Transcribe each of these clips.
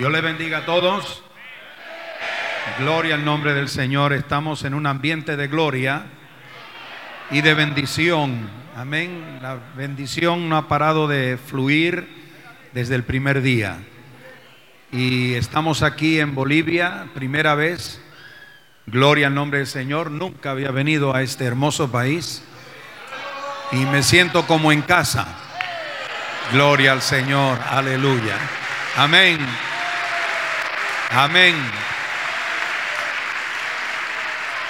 Dios le bendiga a todos. Gloria al nombre del Señor. Estamos en un ambiente de gloria y de bendición. Amén. La bendición no ha parado de fluir desde el primer día. Y estamos aquí en Bolivia, primera vez. Gloria al nombre del Señor. Nunca había venido a este hermoso país. Y me siento como en casa. Gloria al Señor. Aleluya. Amén. Amén.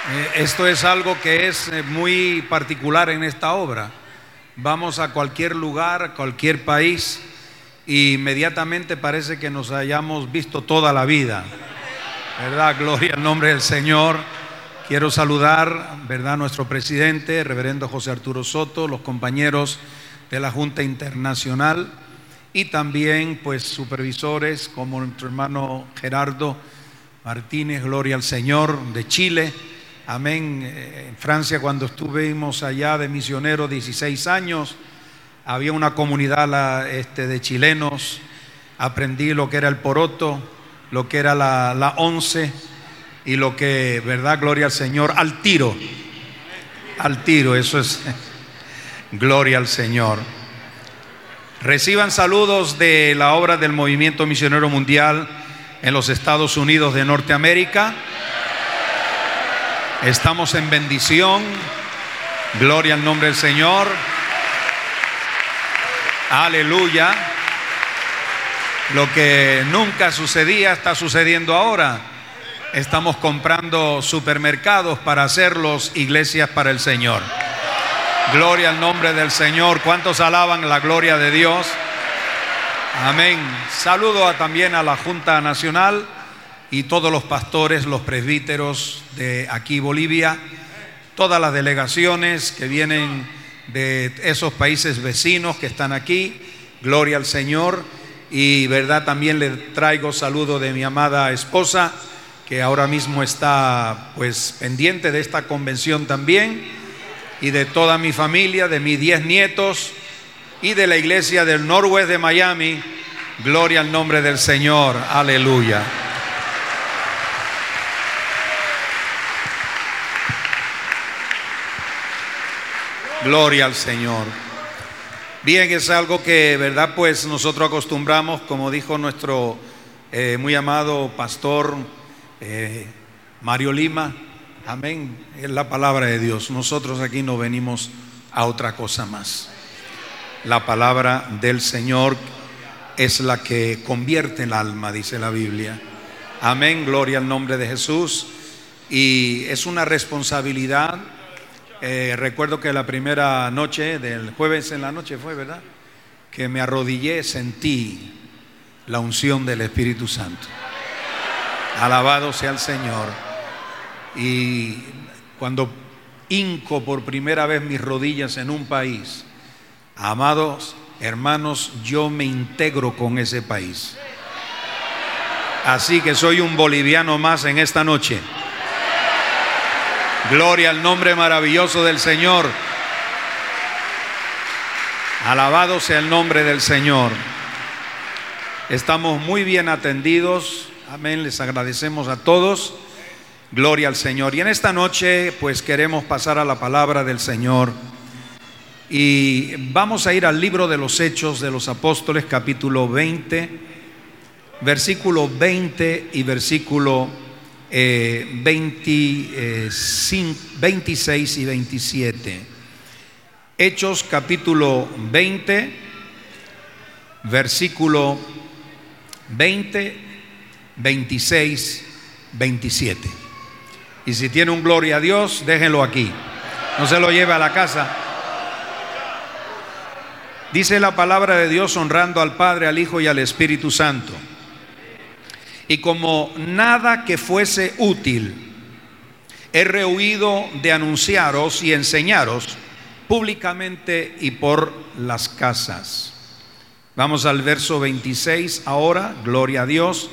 Eh, Esto es algo que es eh, muy particular en esta obra. Vamos a cualquier lugar, cualquier país, y inmediatamente parece que nos hayamos visto toda la vida. ¿Verdad? Gloria al nombre del Señor. Quiero saludar, ¿verdad? Nuestro presidente, reverendo José Arturo Soto, los compañeros de la Junta Internacional y también pues supervisores como nuestro hermano Gerardo Martínez, gloria al Señor, de Chile. Amén. Eh, En Francia cuando estuvimos allá de misioneros 16 años, había una comunidad la- este, de chilenos, aprendí lo que era el poroto, lo que era la, la once y lo que, verdad, gloria al Señor, al tiro. Al tiro, eso es gloria al Señor. Reciban saludos de la obra del Movimiento Misionero Mundial en los Estados Unidos de Norteamérica. Estamos en bendición. Gloria al nombre del Señor. Aleluya. Lo que nunca sucedía está sucediendo ahora. Estamos comprando supermercados para hacerlos iglesias para el Señor. Gloria al nombre del Señor. ¿Cuántos alaban la gloria de Dios? Amén. Saludo también a la Junta Nacional y todos los pastores, los presbíteros de aquí Bolivia, todas las delegaciones que vienen de esos países vecinos que están aquí. Gloria al Señor. Y verdad, también le traigo saludo de mi amada esposa, que ahora mismo está pues pendiente de esta convención también y de toda mi familia, de mis diez nietos y de la iglesia del Norwest de Miami. Gloria al nombre del Señor. Aleluya. Gloria al Señor. Bien, es algo que, ¿verdad? Pues nosotros acostumbramos, como dijo nuestro eh, muy amado pastor eh, Mario Lima, amén, es la palabra de Dios. Nosotros aquí no venimos a otra cosa más. La palabra del Señor es la que convierte el alma, dice la Biblia. Amén, gloria al nombre de Jesús. Y es una responsabilidad. Eh, recuerdo que la primera noche del jueves en la noche fue, ¿verdad? Que me arrodillé, sentí la unción del Espíritu Santo. Alabado sea el Señor. Y cuando hinco por primera vez mis rodillas en un país, amados hermanos, yo me integro con ese país. Así que soy un boliviano más en esta noche. Gloria al nombre maravilloso del Señor. Alabado sea el nombre del Señor. Estamos muy bien atendidos. Amén. Les agradecemos a todos. Gloria al Señor. Y en esta noche pues queremos pasar a la palabra del Señor. Y vamos a ir al libro de los Hechos de los Apóstoles, capítulo 20, versículo 20 y versículo eh, 25, 26 y 27. Hechos capítulo 20, versículo 20, 26, 27. Y si tiene un gloria a Dios, déjenlo aquí. No se lo lleve a la casa. Dice la palabra de Dios honrando al Padre, al Hijo y al Espíritu Santo. Y como nada que fuese útil, he rehuido de anunciaros y enseñaros públicamente y por las casas. Vamos al verso 26 ahora, gloria a Dios.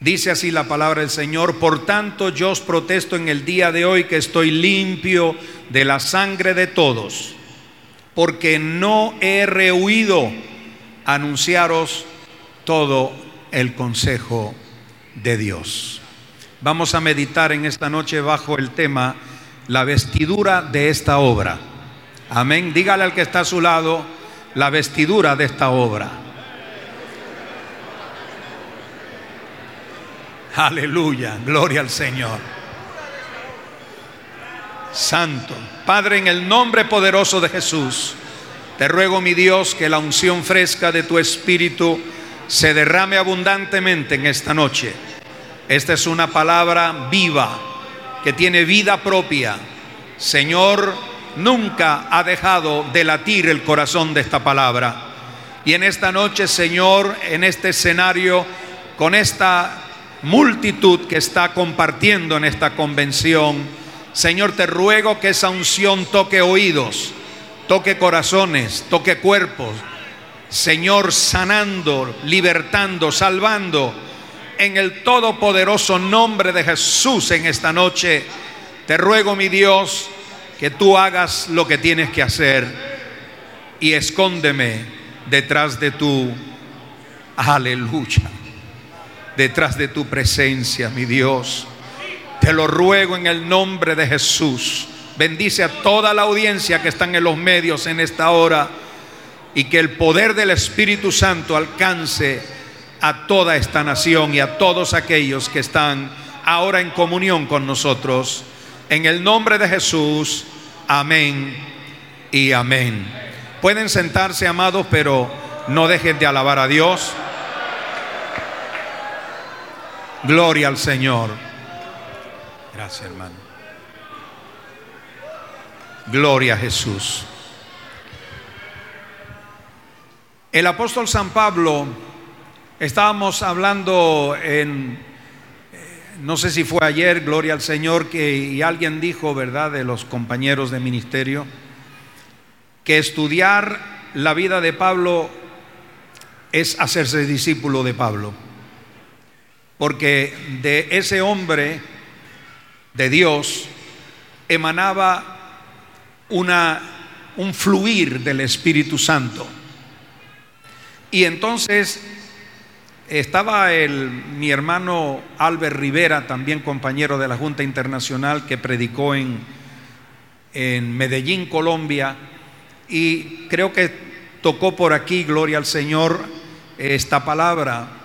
Dice así la palabra del Señor, por tanto yo os protesto en el día de hoy que estoy limpio de la sangre de todos, porque no he rehuido anunciaros todo el consejo de Dios. Vamos a meditar en esta noche bajo el tema la vestidura de esta obra. Amén. Dígale al que está a su lado la vestidura de esta obra. Aleluya, gloria al Señor. Santo, Padre, en el nombre poderoso de Jesús, te ruego, mi Dios, que la unción fresca de tu Espíritu se derrame abundantemente en esta noche. Esta es una palabra viva, que tiene vida propia. Señor, nunca ha dejado de latir el corazón de esta palabra. Y en esta noche, Señor, en este escenario, con esta multitud que está compartiendo en esta convención. Señor, te ruego que esa unción toque oídos, toque corazones, toque cuerpos. Señor, sanando, libertando, salvando en el todopoderoso nombre de Jesús en esta noche. Te ruego, mi Dios, que tú hagas lo que tienes que hacer y escóndeme detrás de tu aleluya detrás de tu presencia, mi Dios. Te lo ruego en el nombre de Jesús. Bendice a toda la audiencia que están en los medios en esta hora y que el poder del Espíritu Santo alcance a toda esta nación y a todos aquellos que están ahora en comunión con nosotros. En el nombre de Jesús, amén y amén. Pueden sentarse, amados, pero no dejen de alabar a Dios. Gloria al Señor. Gracias, hermano. Gloria a Jesús. El apóstol San Pablo, estábamos hablando en, eh, no sé si fue ayer, gloria al Señor, que y alguien dijo, ¿verdad?, de los compañeros de ministerio, que estudiar la vida de Pablo es hacerse discípulo de Pablo porque de ese hombre de Dios emanaba una, un fluir del Espíritu Santo. Y entonces estaba el, mi hermano Albert Rivera, también compañero de la Junta Internacional, que predicó en, en Medellín, Colombia, y creo que tocó por aquí, gloria al Señor, esta palabra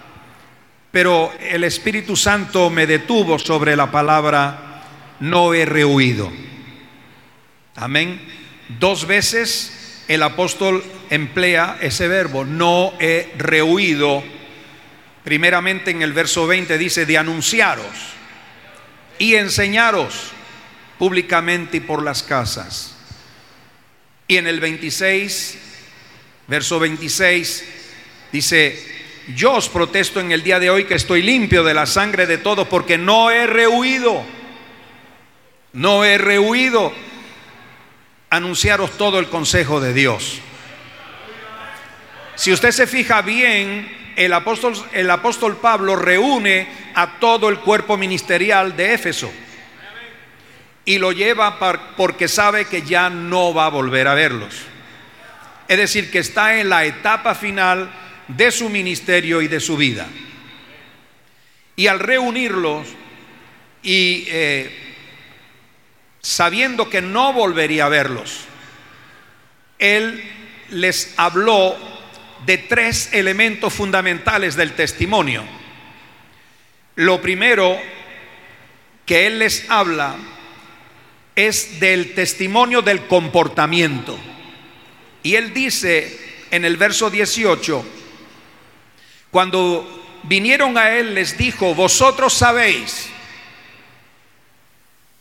pero el Espíritu Santo me detuvo sobre la palabra no he rehuido. Amén. Dos veces el apóstol emplea ese verbo, no he rehuido. Primeramente en el verso 20 dice de anunciaros y enseñaros públicamente y por las casas. Y en el 26, verso 26, dice, yo os protesto en el día de hoy que estoy limpio de la sangre de todos porque no he rehuido, no he rehuido anunciaros todo el consejo de Dios. Si usted se fija bien, el apóstol, el apóstol Pablo reúne a todo el cuerpo ministerial de Éfeso y lo lleva porque sabe que ya no va a volver a verlos. Es decir, que está en la etapa final de su ministerio y de su vida. Y al reunirlos y eh, sabiendo que no volvería a verlos, él les habló de tres elementos fundamentales del testimonio. Lo primero que él les habla es del testimonio del comportamiento. Y él dice en el verso 18, cuando vinieron a él les dijo, vosotros sabéis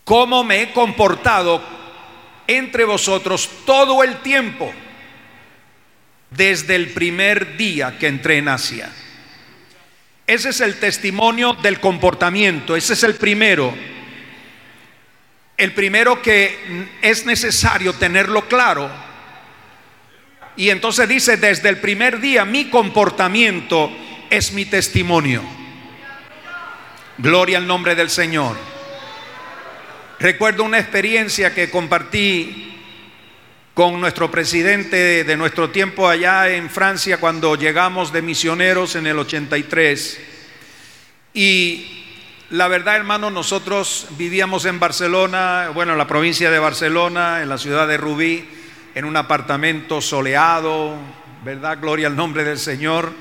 cómo me he comportado entre vosotros todo el tiempo, desde el primer día que entré en Asia. Ese es el testimonio del comportamiento, ese es el primero. El primero que es necesario tenerlo claro. Y entonces dice, desde el primer día mi comportamiento es mi testimonio. Gloria al nombre del Señor. Recuerdo una experiencia que compartí con nuestro presidente de nuestro tiempo allá en Francia cuando llegamos de misioneros en el 83. Y la verdad, hermano, nosotros vivíamos en Barcelona, bueno, en la provincia de Barcelona, en la ciudad de Rubí, en un apartamento soleado, ¿verdad? Gloria al nombre del Señor.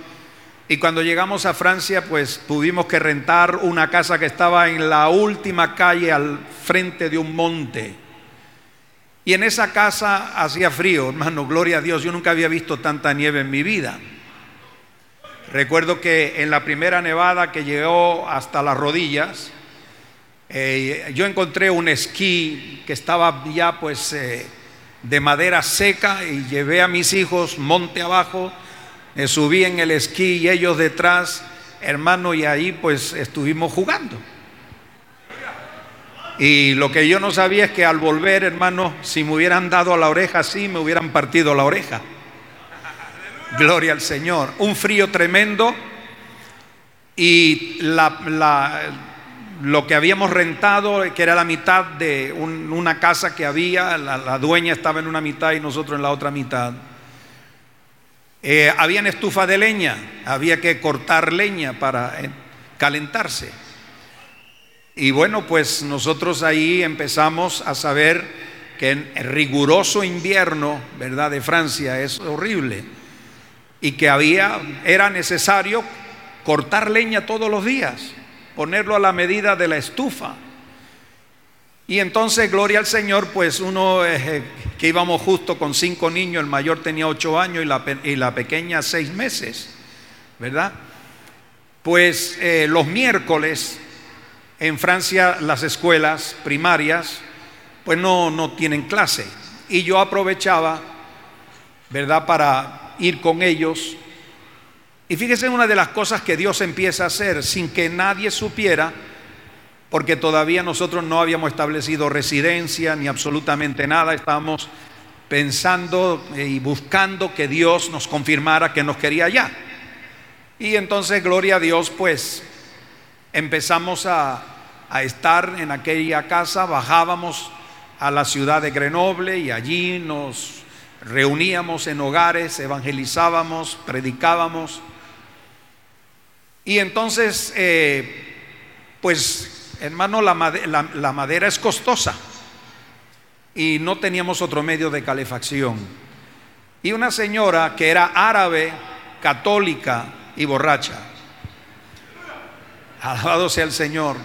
Y cuando llegamos a Francia, pues tuvimos que rentar una casa que estaba en la última calle al frente de un monte. Y en esa casa hacía frío, hermano, gloria a Dios. Yo nunca había visto tanta nieve en mi vida. Recuerdo que en la primera nevada que llegó hasta las rodillas, eh, yo encontré un esquí que estaba ya pues eh, de madera seca y llevé a mis hijos monte abajo, me subí en el esquí y ellos detrás, hermano, y ahí pues estuvimos jugando. Y lo que yo no sabía es que al volver, hermano, si me hubieran dado a la oreja así, me hubieran partido la oreja. Gloria al Señor. Un frío tremendo y lo que habíamos rentado, que era la mitad de una casa que había, la, dueña estaba en una mitad y nosotros en la otra mitad. Eh, había estufa de leña, había que cortar leña para eh, calentarse. Y bueno, pues nosotros ahí empezamos a saber que en el riguroso invierno, ¿verdad?, de Francia es horrible y que había era necesario cortar leña todos los días, ponerlo a la medida de la estufa. Y entonces, gloria al Señor, pues uno eh, que íbamos justo con cinco niños, el mayor tenía ocho años y la, y la pequeña seis meses, ¿verdad? Pues eh, los miércoles en Francia las escuelas primarias pues no, no tienen clase. Y yo aprovechaba, ¿verdad?, para ir con ellos. Y fíjese una de las cosas que Dios empieza a hacer sin que nadie supiera, porque todavía nosotros no habíamos establecido residencia ni absolutamente nada, estábamos pensando y buscando que Dios nos confirmara que nos quería allá. Y entonces, gloria a Dios, pues empezamos a, a estar en aquella casa, bajábamos a la ciudad de Grenoble y allí nos reuníamos en hogares, evangelizábamos, predicábamos. Y entonces, eh, pues hermano, la, madera es costosa y no teníamos otro medio de calefacción. Y una señora que era árabe, católica y borracha. Alabado sea el Señor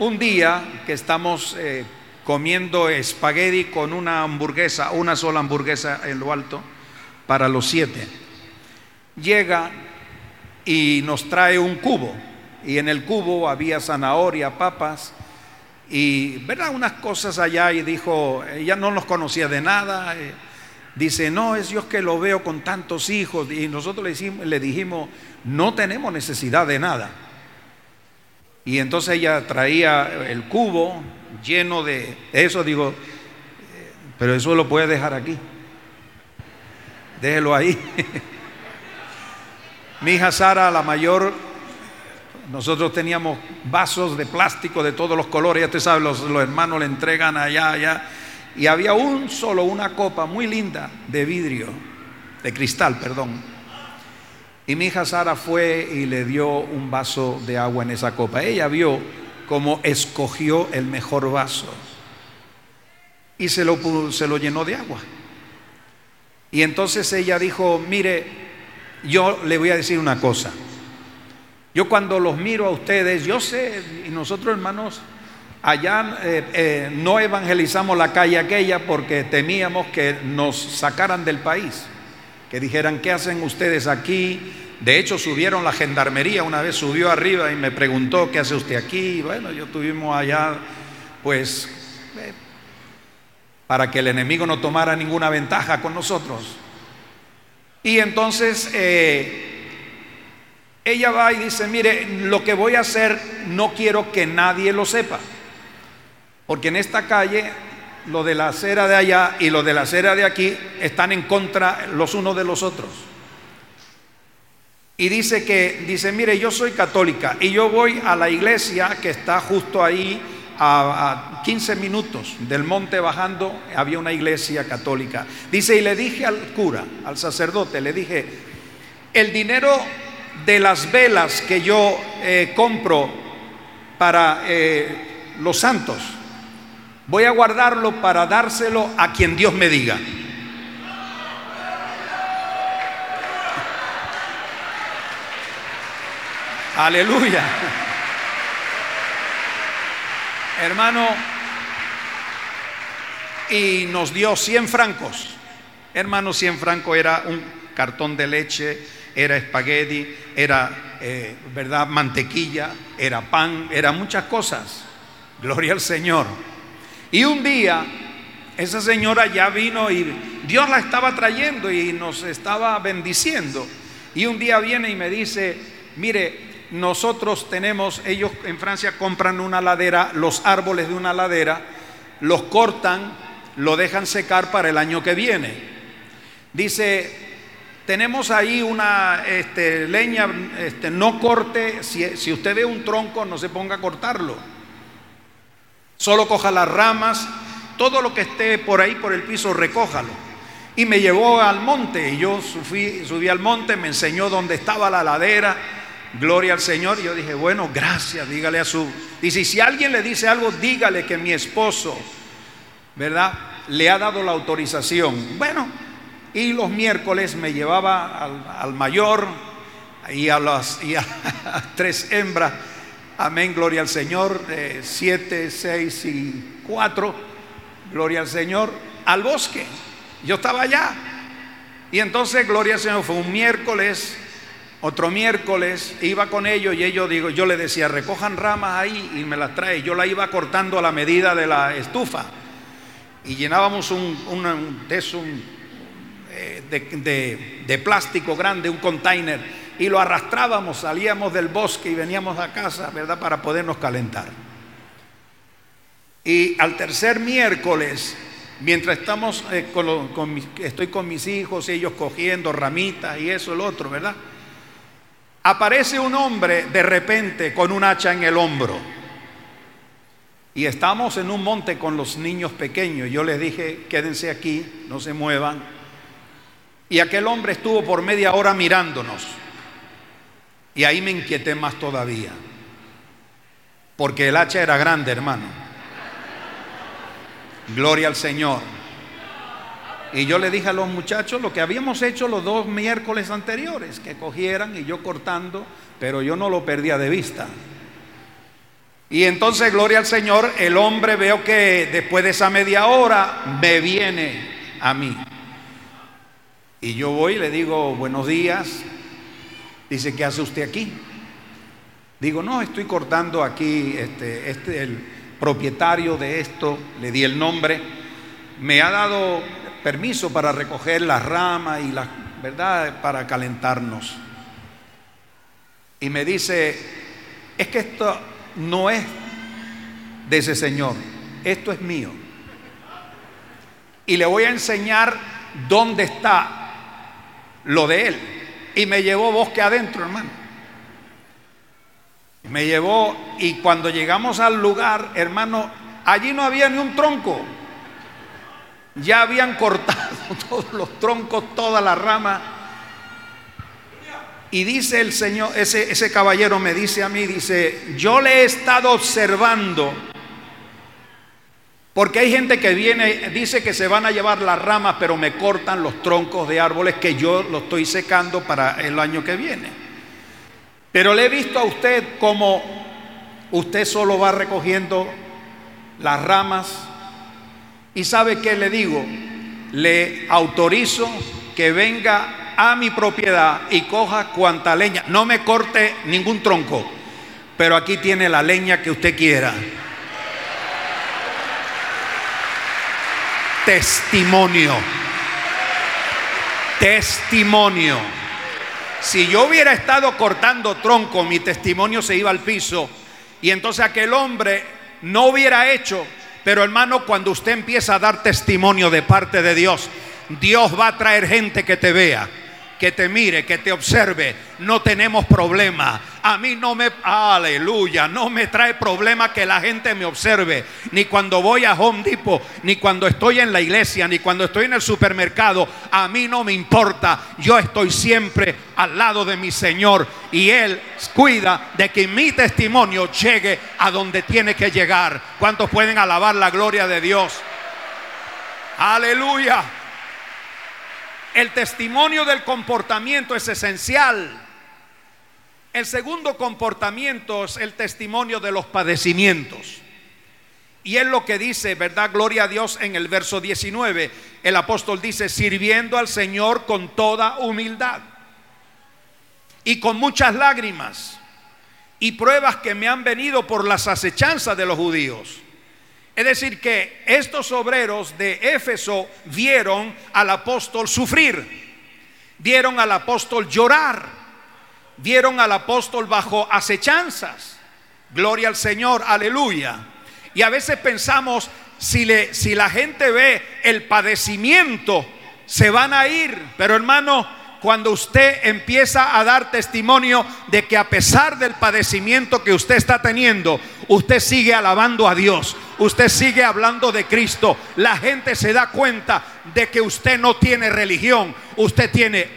un día que estamos eh, comiendo espagueti con una hamburguesa, una sola hamburguesa en lo alto, para los siete, llega y nos trae un cubo. Y en el cubo había zanahoria, papas y, ¿verdad? Unas cosas allá. Y dijo, ella no nos conocía de nada. Eh, dice, no, es Dios que lo veo con tantos hijos. Y nosotros le dijimos, no tenemos necesidad de nada. Y entonces ella traía el cubo lleno de eso, digo, pero eso lo puede dejar aquí. Déjelo ahí. Mi hija Sara, la mayor, nosotros teníamos vasos de plástico de todos los colores, ya usted sabe, los, los hermanos le entregan allá, allá. Y había un solo, una copa muy linda de vidrio, de cristal, perdón y mi hija Sara fue y le dio un vaso de agua en esa copa. Ella vio cómo escogió el mejor vaso y se lo, se lo llenó de agua. Y entonces ella dijo, mire, yo le voy a decir una cosa. Yo cuando los miro a ustedes, yo sé, y nosotros hermanos, allá eh, eh, no evangelizamos la calle aquella porque temíamos que nos sacaran del país que dijeran, ¿qué hacen ustedes aquí? De hecho, subieron la gendarmería, una vez subió arriba y me preguntó, ¿qué hace usted aquí? Bueno, yo tuvimos allá pues, eh, para que el enemigo no tomara ninguna ventaja con nosotros. Y entonces eh, ella va y dice, mire, lo que voy a hacer no quiero que nadie lo sepa, porque en esta calle lo de la acera de allá y lo de la acera de aquí están en contra los unos de los otros. Y dice que, dice, mire, yo soy católica y yo voy a la iglesia que está justo ahí a, 15 minutos del monte bajando, había una iglesia católica. Dice, y le dije al cura, al sacerdote, le dije, el dinero de las velas que yo eh, compro para eh, los santos, voy a guardarlo para dárselo a quien Dios me diga. Aleluya. Hermano, y nos dio 100 francos. Hermano, 100 francos era un cartón de leche, era espagueti, era, eh, ¿verdad?, mantequilla, era pan, era muchas cosas. Gloria al Señor. Y un día esa señora ya vino y Dios la estaba trayendo y nos estaba bendiciendo. Y un día viene y me dice, mire, nosotros tenemos, ellos en Francia compran una ladera, los árboles de una ladera, los cortan, lo dejan secar para el año que viene. Dice, tenemos ahí una este, leña, este, no corte, si, si usted ve un tronco, no se ponga a cortarlo Solo coja las ramas, todo lo que esté por ahí por el piso, recójalo. Y me llevó al monte y yo subí, subí al monte, me enseñó dónde estaba la ladera. Gloria al Señor. Y yo dije, bueno, gracias, dígale a su... Dice, si alguien le dice algo, dígale que mi esposo, ¿verdad? Le ha dado la autorización. Bueno, y los miércoles me llevaba al, mayor y a las, y a tres hembras Amén, gloria al Señor. siete, seis y cuatro. Gloria al Señor. Al bosque. Yo estaba allá. Y entonces, gloria al Señor, fue un miércoles, otro miércoles, iba con ellos y ellos, digo, yo le decía, recojan ramas ahí y me las trae. Yo la iba cortando a la medida de la estufa. Y llenábamos un, un, eh, de, de plástico grande, un container y lo arrastrábamos, salíamos del bosque y veníamos a casa, ¿verdad? Para podernos calentar. Y al tercer miércoles, mientras estamos eh, con, estoy con mis hijos, ellos cogiendo ramitas y eso, el otro, ¿verdad? Aparece un hombre de repente con un hacha en el hombro. Y estamos en un monte con los niños pequeños. Yo les dije, quédense aquí, no se muevan. Y aquel hombre estuvo por media hora mirándonos. Y ahí me inquieté más todavía. Porque el hacha era grande, hermano. Gloria al Señor. Y yo le dije a los muchachos lo que habíamos hecho los dos miércoles anteriores, que cogieran y yo cortando, pero yo no lo perdía de vista. Y entonces, gloria al Señor, el hombre veo que después de esa media hora me viene a mí. Y yo voy y le digo, buenos días, Dice, ¿qué hace usted aquí? Digo, no, estoy cortando aquí, este, este, el propietario de esto, le di el nombre, me ha dado permiso para recoger las ramas y la ¿verdad? Para calentarnos. Y me dice, es que esto no es de ese señor, esto es mío. Y le voy a enseñar dónde está lo de él y me llevó bosque adentro, hermano. Me llevó y cuando llegamos al lugar, hermano, allí no había ni un tronco. Ya habían cortado todos los troncos, toda la rama. Y dice el Señor, ese, ese caballero me dice a mí, dice, yo le he estado observando porque hay gente que viene, dice que se van a llevar las ramas, pero me cortan los troncos de árboles que yo lo estoy secando para el año que viene. Pero le he visto a usted como usted solo va recogiendo las ramas. ¿Y sabe qué le digo? Le autorizo que venga a mi propiedad y coja cuanta leña. No me corte ningún tronco, pero aquí tiene la leña que usted quiera. testimonio. Testimonio. Si yo hubiera estado cortando tronco, mi testimonio se iba al piso y entonces aquel hombre no hubiera hecho. Pero hermano, cuando usted empieza a dar testimonio de parte de Dios, Dios va a traer gente que te vea que te mire, que te observe. No tenemos problema. A mí no me, aleluya, no me trae problema que la gente me observe. Ni cuando voy a Home Depot, ni cuando estoy en la iglesia, ni cuando estoy en el supermercado. A mí no me importa. Yo estoy siempre al lado de mi Señor. Y Él cuida de que mi testimonio llegue a donde tiene que llegar. ¿Cuántos pueden alabar la gloria de Dios? Aleluya. El testimonio del comportamiento es esencial. El segundo comportamiento es el testimonio de los padecimientos. Y es lo que dice, ¿verdad? Gloria a Dios en el verso 19. El apóstol dice, sirviendo al Señor con toda humildad y con muchas lágrimas y pruebas que me han venido por las acechanzas de los judíos es decir, que estos obreros de Éfeso vieron al apóstol sufrir, vieron al apóstol llorar, vieron al apóstol bajo acechanzas. Gloria al Señor, aleluya. Y a veces pensamos, si, le, si la gente ve el padecimiento, se van a ir. Pero hermano, cuando usted empieza a dar testimonio de que a pesar del padecimiento que usted está teniendo, usted sigue alabando a Dios, usted sigue hablando de Cristo, la gente se da cuenta de que usted no tiene religión, usted tiene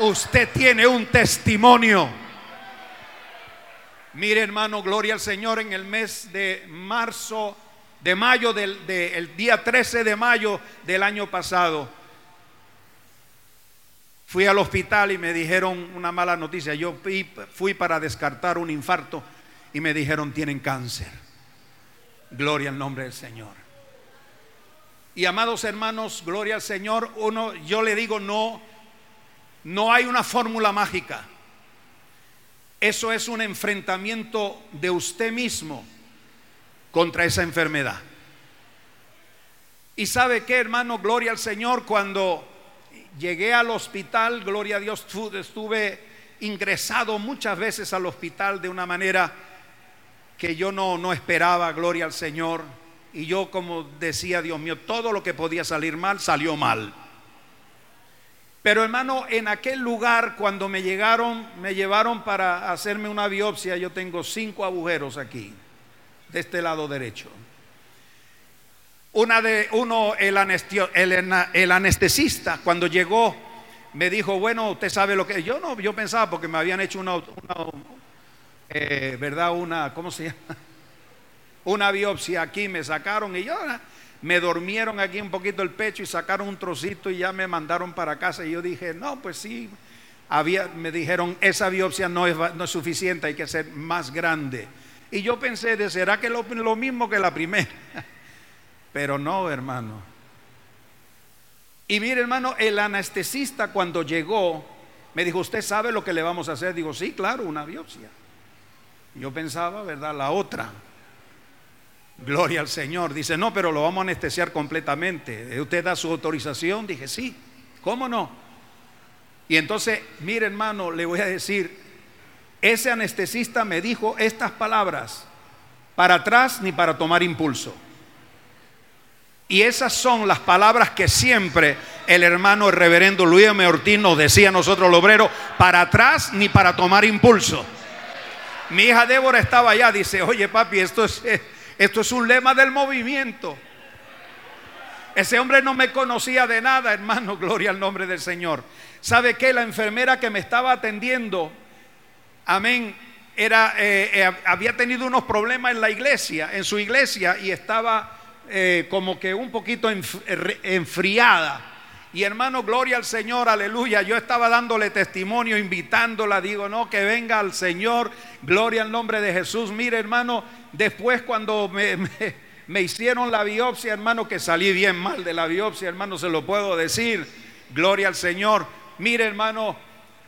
usted tiene un testimonio. Mire hermano, gloria al Señor en el mes de marzo de mayo, del día 13 de mayo del año pasado, fui al hospital y me dijeron una mala noticia. Yo fui para descartar un infarto y me dijeron tienen cáncer. Gloria al nombre del Señor. Y amados hermanos, gloria al Señor. Uno, yo le digo no, no hay una fórmula mágica. Eso es un enfrentamiento de usted mismo contra esa enfermedad. Y sabe qué, hermano, gloria al Señor, cuando llegué al hospital, gloria a Dios, estuve ingresado muchas veces al hospital de una manera que yo no, no esperaba, gloria al Señor. Y yo como decía, Dios mío, todo lo que podía salir mal, salió mal. Pero hermano, en aquel lugar cuando me llegaron, me llevaron para hacerme una biopsia, yo tengo cinco agujeros aquí de este lado derecho. Una de, uno, el, el, anestesista, cuando llegó, me dijo, bueno, usted sabe lo que... Yo no, yo pensaba porque me habían hecho una, eh, ¿verdad? Una, ¿cómo se llama? Una biopsia aquí, me sacaron y yo me durmieron aquí un poquito el pecho y sacaron un trocito y ya me mandaron para casa y yo dije, no, pues sí, había, me dijeron, esa biopsia no es, no es suficiente, hay que ser más grande. Y yo pensé, de será que lo, lo mismo que la primera. Pero no, hermano. Y mire, hermano, el anestesista cuando llegó, me dijo, ¿usted sabe lo que le vamos a hacer? Digo, sí, claro, una biopsia. Yo pensaba, ¿verdad? La otra. Gloria al Señor. Dice, no, pero lo vamos a anestesiar completamente. ¿Usted da su autorización? Dije, sí. ¿Cómo no? Y entonces, mire hermano, le voy a decir, ese anestesista me dijo estas palabras, para atrás ni para tomar impulso. Y esas son las palabras que siempre el hermano el reverendo Luis M. Ortiz nos decía a nosotros los obreros, para atrás ni para tomar impulso. Mi hija Débora estaba allá, dice, oye papi, esto es, esto es un lema del movimiento. Ese hombre no me conocía de nada, hermano, gloria al nombre del Señor. ¿Sabe qué? La enfermera que me estaba atendiendo amén, era, eh, eh, había tenido unos problemas en la iglesia, en su iglesia, y estaba eh, como que un poquito enfriada. Y hermano, gloria al Señor, aleluya. Yo estaba dándole testimonio, invitándola, digo, no, que venga al Señor, gloria al nombre de Jesús. Mire, hermano, después cuando me, me hicieron la biopsia, hermano, que salí bien mal de la biopsia, hermano, se lo puedo decir, gloria al Señor. Mire, hermano,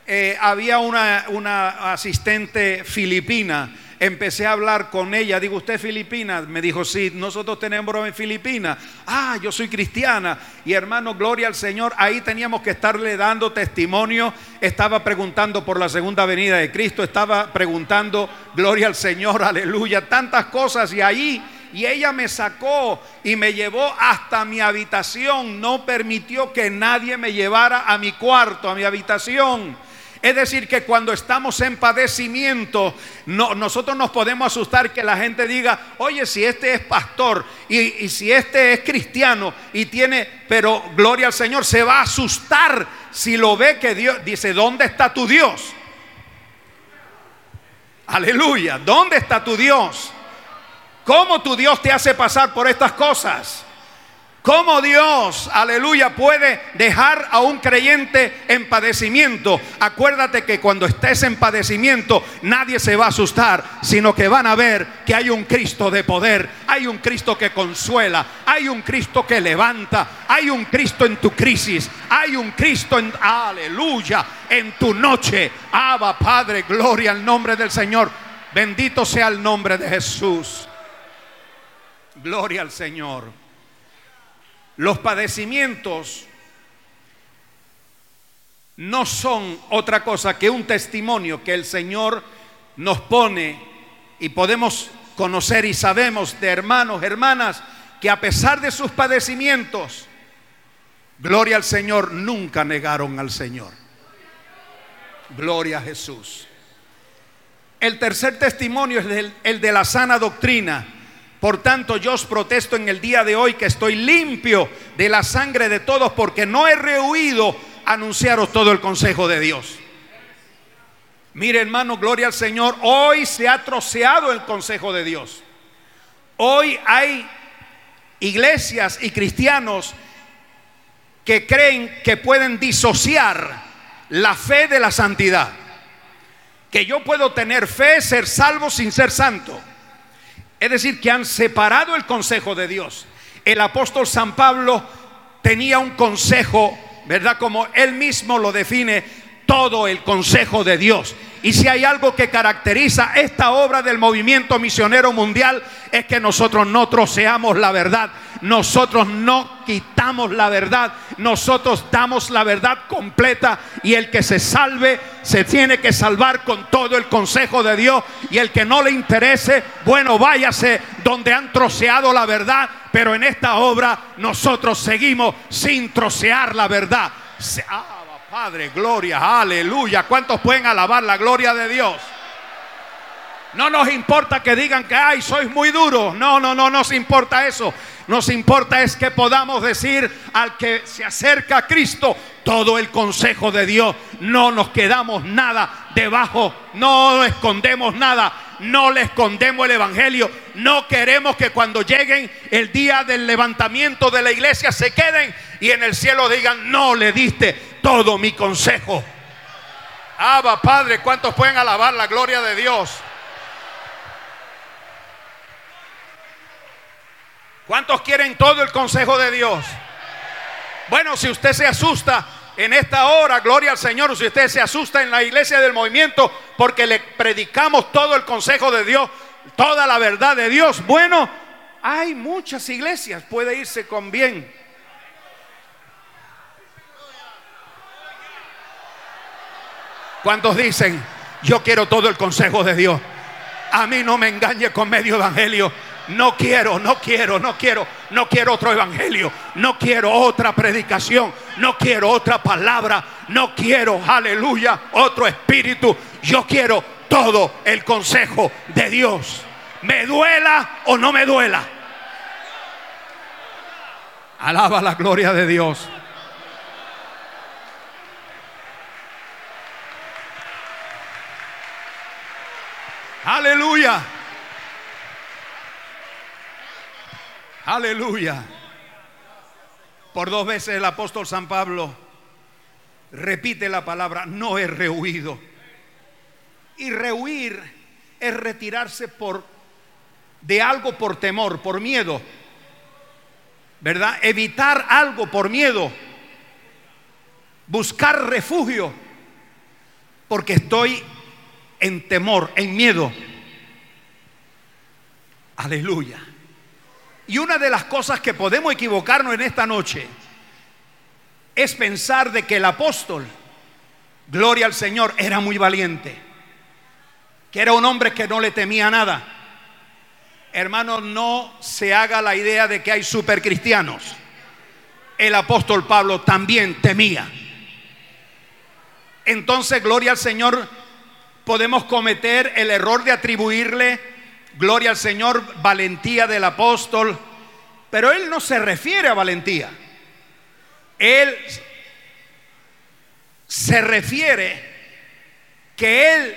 eh, había una, asistente filipina empecé a hablar con ella. Digo, ¿usted es filipina? Me dijo, sí, nosotros tenemos en Filipinas. Ah, yo soy cristiana. Y hermano, gloria al Señor. Ahí teníamos que estarle dando testimonio. Estaba preguntando por la segunda venida de Cristo. Estaba preguntando, gloria al Señor, aleluya. Tantas cosas. Y ahí y ella me sacó y me llevó hasta mi habitación. No permitió que nadie me llevara a mi cuarto, a mi habitación. Es decir, que cuando estamos en padecimiento, no, nosotros nos podemos asustar que la gente diga, oye, si este es pastor y, y, si este es cristiano y tiene, pero gloria al Señor, se va a asustar si lo ve que Dios dice, ¿dónde está tu Dios? Aleluya, ¿dónde está tu Dios? ¿Cómo tu Dios te hace pasar por estas cosas? ¿Cómo Dios, aleluya, puede dejar a un creyente en padecimiento? Acuérdate que cuando estés en padecimiento nadie se va a asustar, sino que van a ver que hay un Cristo de poder, hay un Cristo que consuela, hay un Cristo que levanta, hay un Cristo en tu crisis, hay un Cristo en, aleluya, en tu noche. Abba, Padre, gloria al nombre del Señor. Bendito sea el nombre de Jesús. Gloria al Señor. Los padecimientos no son otra cosa que un testimonio que el Señor nos pone y podemos conocer y sabemos de hermanos, hermanas, que a pesar de sus padecimientos, gloria al Señor, nunca negaron al Señor. Gloria a Jesús. El tercer testimonio es el, de la sana doctrina. Por tanto, yo os protesto en el día de hoy que estoy limpio de la sangre de todos porque no he rehuido anunciaros todo el consejo de Dios. Mire hermano, gloria al Señor, hoy se ha troceado el consejo de Dios. Hoy hay iglesias y cristianos que creen que pueden disociar la fe de la santidad. Que yo puedo tener fe, ser salvo sin ser santo. Es decir, que han separado el consejo de Dios. El apóstol San Pablo tenía un consejo, ¿verdad? Como él mismo lo define, todo el consejo de Dios. Y si hay algo que caracteriza esta obra del movimiento misionero mundial es que nosotros no troceamos la verdad, nosotros no quitamos la verdad, nosotros damos la verdad completa y el que se salve se tiene que salvar con todo el consejo de Dios y el que no le interese, bueno, váyase donde han troceado la verdad, pero en esta obra nosotros seguimos sin trocear la verdad. Ah, Padre, gloria, aleluya. ¿Cuántos pueden alabar la gloria de Dios? No nos importa que digan que, ay, sois muy duros. No, no, no nos importa eso. Nos importa es que podamos decir al que se acerca a Cristo todo el consejo de Dios. No nos quedamos nada debajo, no escondemos nada, no le escondemos el Evangelio. No queremos que cuando lleguen el día del levantamiento de la iglesia se queden y en el cielo digan, no le diste todo mi consejo. Abba, Padre, ¿cuántos pueden alabar la gloria de Dios? ¿Cuántos quieren todo el consejo de Dios? Bueno, si usted se asusta en esta hora, gloria al Señor, si usted se asusta en la iglesia del movimiento porque le predicamos todo el consejo de Dios, toda la verdad de Dios, bueno, hay muchas iglesias, puede irse con bien. ¿Cuántos dicen, yo quiero todo el consejo de Dios? A mí no me engañe con medio evangelio. No quiero, no quiero, no quiero, no quiero otro evangelio, no quiero otra predicación, no quiero otra palabra, no quiero, aleluya, otro espíritu. Yo quiero todo el consejo de Dios. Me duela o no me duela. Alaba la gloria de Dios. Aleluya. Aleluya. Por dos veces el apóstol San Pablo repite la palabra, no es rehuido. Y rehuir es retirarse por de algo por temor, por miedo. ¿Verdad? Evitar algo por miedo. Buscar refugio porque estoy en temor, en miedo. Aleluya. Y una de las cosas que podemos equivocarnos en esta noche es pensar de que el apóstol, gloria al Señor, era muy valiente, que era un hombre que no le temía nada. Hermano, no se haga la idea de que hay supercristianos. El apóstol Pablo también temía. Entonces, gloria al Señor, podemos cometer el error de atribuirle, gloria al Señor, valentía del apóstol, pero él no se refiere a valentía. Él se refiere que él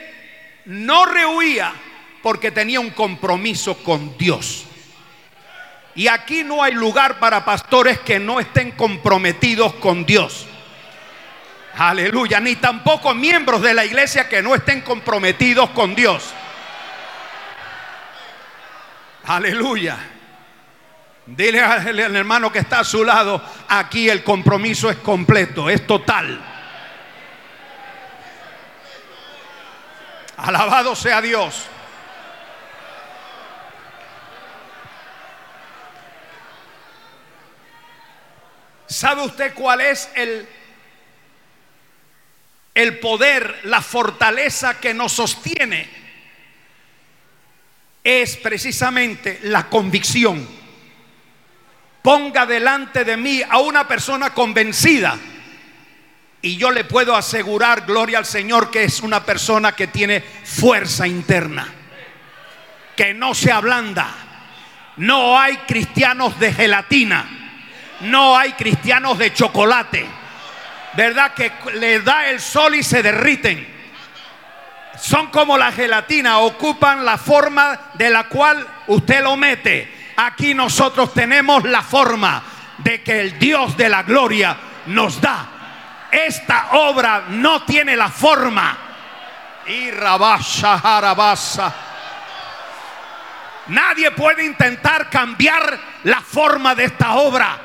no rehuía porque tenía un compromiso con Dios. Y aquí no hay lugar para pastores que no estén comprometidos con Dios. Aleluya. Ni tampoco miembros de la iglesia que no estén comprometidos con Dios. Aleluya. Dile al hermano que está a su lado, aquí el compromiso es completo, es total. Alabado sea Dios. ¿Sabe usted cuál es el, el poder, la fortaleza que nos sostiene? Es precisamente la convicción ponga delante de mí a una persona convencida. Y yo le puedo asegurar, gloria al Señor, que es una persona que tiene fuerza interna, que no se ablanda. No hay cristianos de gelatina, no hay cristianos de chocolate, ¿verdad? Que le da el sol y se derriten. Son como la gelatina, ocupan la forma de la cual usted lo mete Aquí nosotros tenemos la forma de que el Dios de la gloria nos da. Esta obra no tiene la forma. Y rabasa Nadie puede intentar cambiar la forma de esta obra.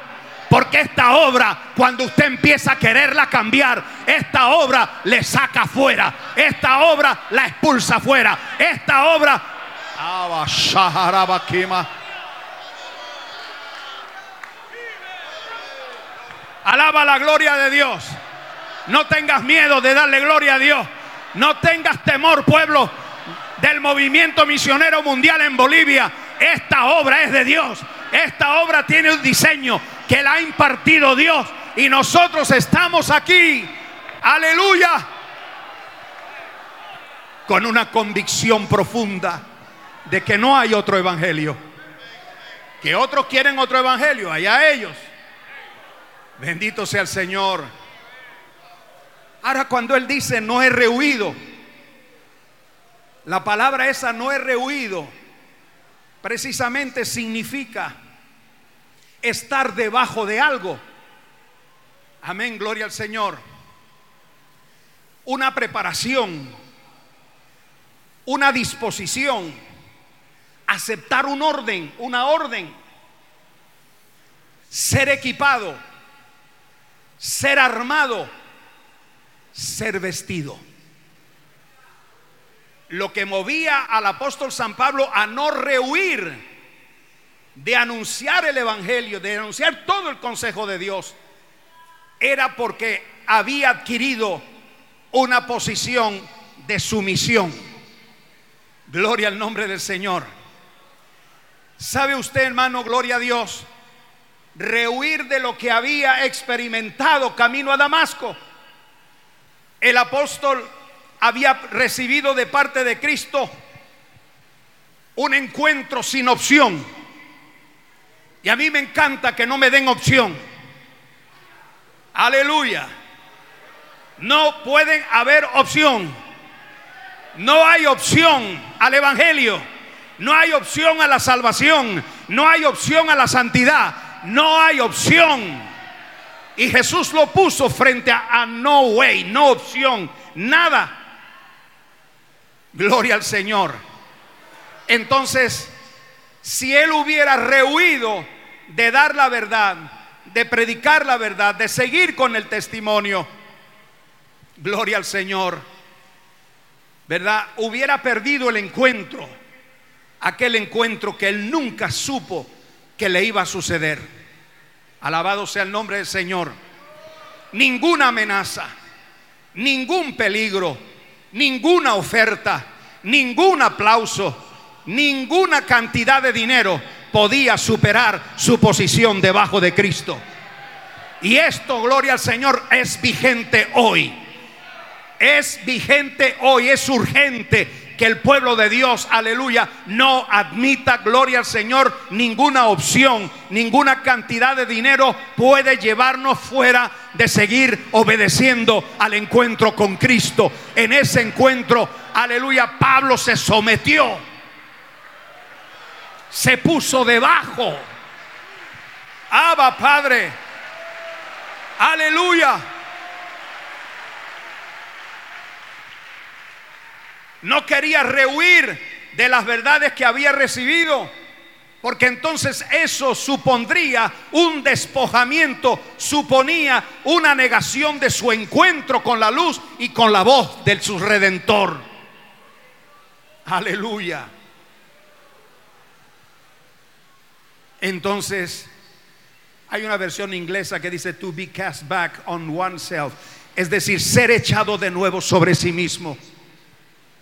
Porque esta obra, cuando usted empieza a quererla cambiar, esta obra le saca fuera. Esta obra la expulsa fuera. Esta obra. Alaba la gloria de Dios. No tengas miedo de darle gloria a Dios. No tengas temor, pueblo del movimiento misionero mundial en Bolivia. Esta obra es de Dios. Esta obra tiene un diseño que la ha impartido Dios. Y nosotros estamos aquí. Aleluya. Con una convicción profunda de que no hay otro evangelio. Que otros quieren otro evangelio, allá ellos. Bendito sea el Señor. Ahora cuando Él dice no he rehuido, la palabra esa no he rehuido, precisamente significa estar debajo de algo. Amén, gloria al Señor. Una preparación, una disposición, aceptar un orden, una orden, ser equipado ser armado, ser vestido. Lo que movía al apóstol San Pablo a no rehuir de anunciar el Evangelio, de anunciar todo el consejo de Dios, era porque había adquirido una posición de sumisión. Gloria al nombre del Señor. ¿Sabe usted, hermano, gloria a Dios? rehuir de lo que había experimentado camino a Damasco. El apóstol había recibido de parte de Cristo un encuentro sin opción. Y a mí me encanta que no me den opción. Aleluya. No pueden haber opción. No hay opción al Evangelio. No hay opción a la salvación. No hay opción a la santidad no hay opción. Y Jesús lo puso frente a, no way, no opción, nada. Gloria al Señor. Entonces, si él hubiera rehuido de dar la verdad, de predicar la verdad, de seguir con el testimonio, gloria al Señor, ¿verdad? Hubiera perdido el encuentro. aquel encuentro que él nunca supo que le iba a suceder. Alabado sea el nombre del Señor. Ninguna amenaza, ningún peligro, ninguna oferta, ningún aplauso, ninguna cantidad de dinero podía superar su posición debajo de Cristo. Y esto, gloria al Señor, es vigente hoy. Es vigente hoy, es urgente que el pueblo de Dios, aleluya, no admita, gloria al Señor, ninguna opción, ninguna cantidad de dinero puede llevarnos fuera de seguir obedeciendo al encuentro con Cristo. En ese encuentro, aleluya, Pablo se sometió, se puso debajo. Abba, Padre, aleluya. No quería rehuir de las verdades que había recibido, porque entonces eso supondría un despojamiento, suponía una negación de su encuentro con la luz y con la voz de su redentor. Aleluya. Entonces, hay una versión inglesa que dice to be cast back on oneself, es decir, ser echado de nuevo sobre sí mismo.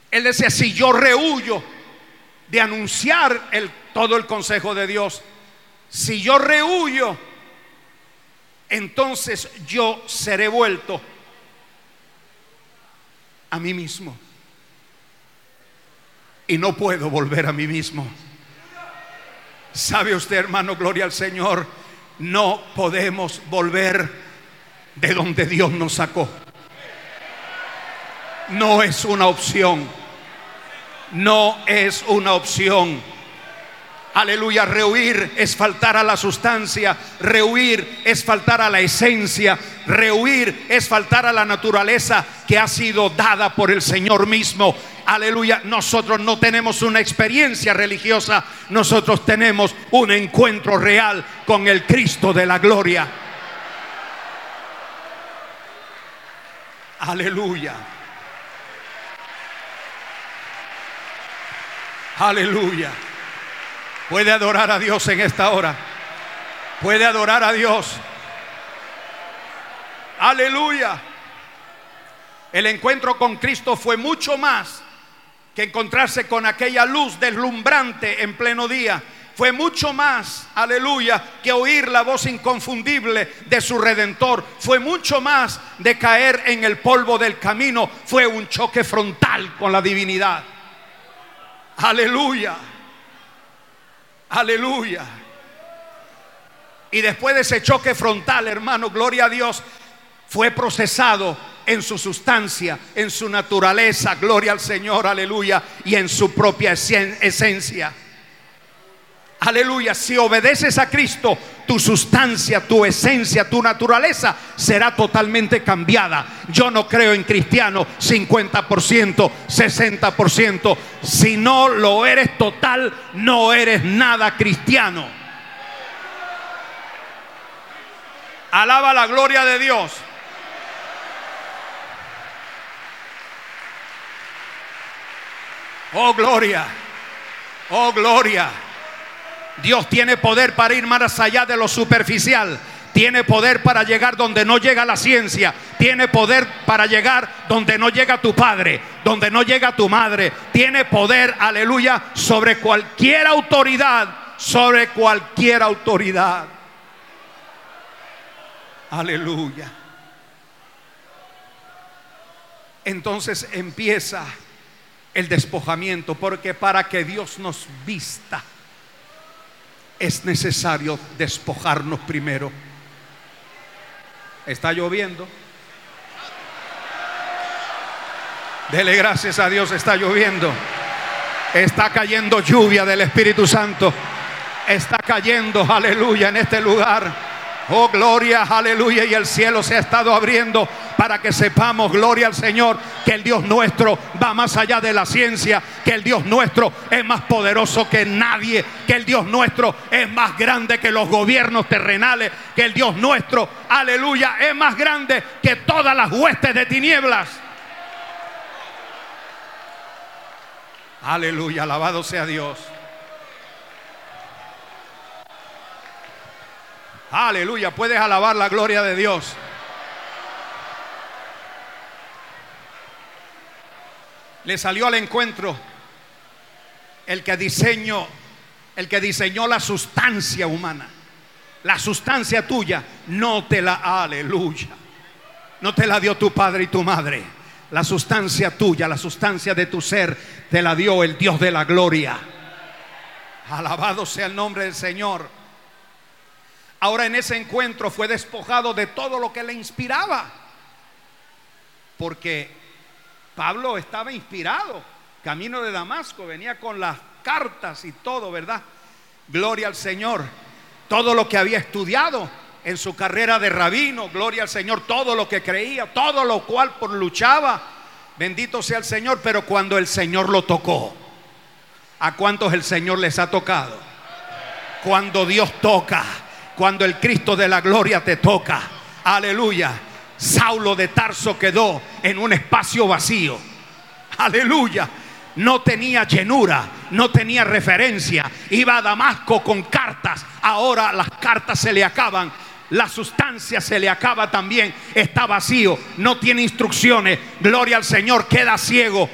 Él decía, si yo rehuyo de anunciar el, todo el consejo de Dios, si yo rehuyo, entonces yo seré vuelto a mí mismo. Y no puedo volver a mí mismo. ¿Sabe usted, hermano, gloria al Señor? No podemos volver de donde Dios nos sacó. No es una opción no es una opción. Aleluya, rehuir es faltar a la sustancia, rehuir es faltar a la esencia, rehuir es faltar a la naturaleza que ha sido dada por el Señor mismo. Aleluya, nosotros no tenemos una experiencia religiosa, nosotros tenemos un encuentro real con el Cristo de la gloria. Aleluya. Aleluya. Puede adorar a Dios en esta hora. Puede adorar a Dios. Aleluya. El encuentro con Cristo fue mucho más que encontrarse con aquella luz deslumbrante en pleno día. Fue mucho más, aleluya, que oír la voz inconfundible de su redentor. Fue mucho más de caer en el polvo del camino. Fue un choque frontal con la divinidad. Aleluya. Aleluya. Y después de ese choque frontal, hermano, gloria a Dios, fue procesado en su sustancia, en su naturaleza, gloria al Señor, aleluya, y en su propia esencia. Aleluya, si obedeces a Cristo, tu sustancia, tu esencia, tu naturaleza será totalmente cambiada. Yo no creo en cristiano 50%, 60%. Si no lo eres total, no eres nada cristiano. Alaba la gloria de Dios. Oh gloria. Oh gloria. Dios tiene poder para ir más allá de lo superficial. Tiene poder para llegar donde no llega la ciencia. Tiene poder para llegar donde no llega tu padre, donde no llega tu madre. Tiene poder, aleluya, sobre cualquier autoridad, sobre cualquier autoridad. Aleluya. Entonces empieza el despojamiento, porque para que Dios nos vista es necesario despojarnos primero. Está lloviendo. Dele gracias a Dios, está lloviendo. Está cayendo lluvia del Espíritu Santo. Está cayendo, aleluya, en este lugar. Oh, gloria, aleluya. Y el cielo se ha estado abriendo para que sepamos, gloria al Señor, que el Dios nuestro va más allá de la ciencia, que el Dios nuestro es más poderoso que nadie, que el Dios nuestro es más grande que los gobiernos terrenales, que el Dios nuestro, aleluya, es más grande que todas las huestes de tinieblas. Aleluya, alabado sea Dios. Aleluya, puedes alabar la gloria de Dios. Le salió al encuentro el que diseñó, el que diseñó la sustancia humana. La sustancia tuya no te la, aleluya. No te la dio tu padre y tu madre. La sustancia tuya, la sustancia de tu ser, te la dio el Dios de la gloria. Alabado sea el nombre del Señor. Ahora en ese encuentro fue despojado de todo lo que le inspiraba. Porque Pablo estaba inspirado. Camino de Damasco, venía con las cartas y todo, ¿verdad? Gloria al Señor. Todo lo que había estudiado en su carrera de rabino, gloria al Señor, todo lo que creía, todo lo cual por luchaba, bendito sea el Señor, pero cuando el Señor lo tocó, ¿a cuántos el Señor les ha tocado? Cuando Dios toca, cuando el Cristo de la gloria te toca, aleluya, Saulo de Tarso quedó en un espacio vacío, aleluya, no tenía llenura, no tenía referencia. Iba a Damasco con cartas. Ahora las cartas se le acaban la sustancia se le acaba también, está vacío, no tiene instrucciones, gloria al Señor, queda ciego.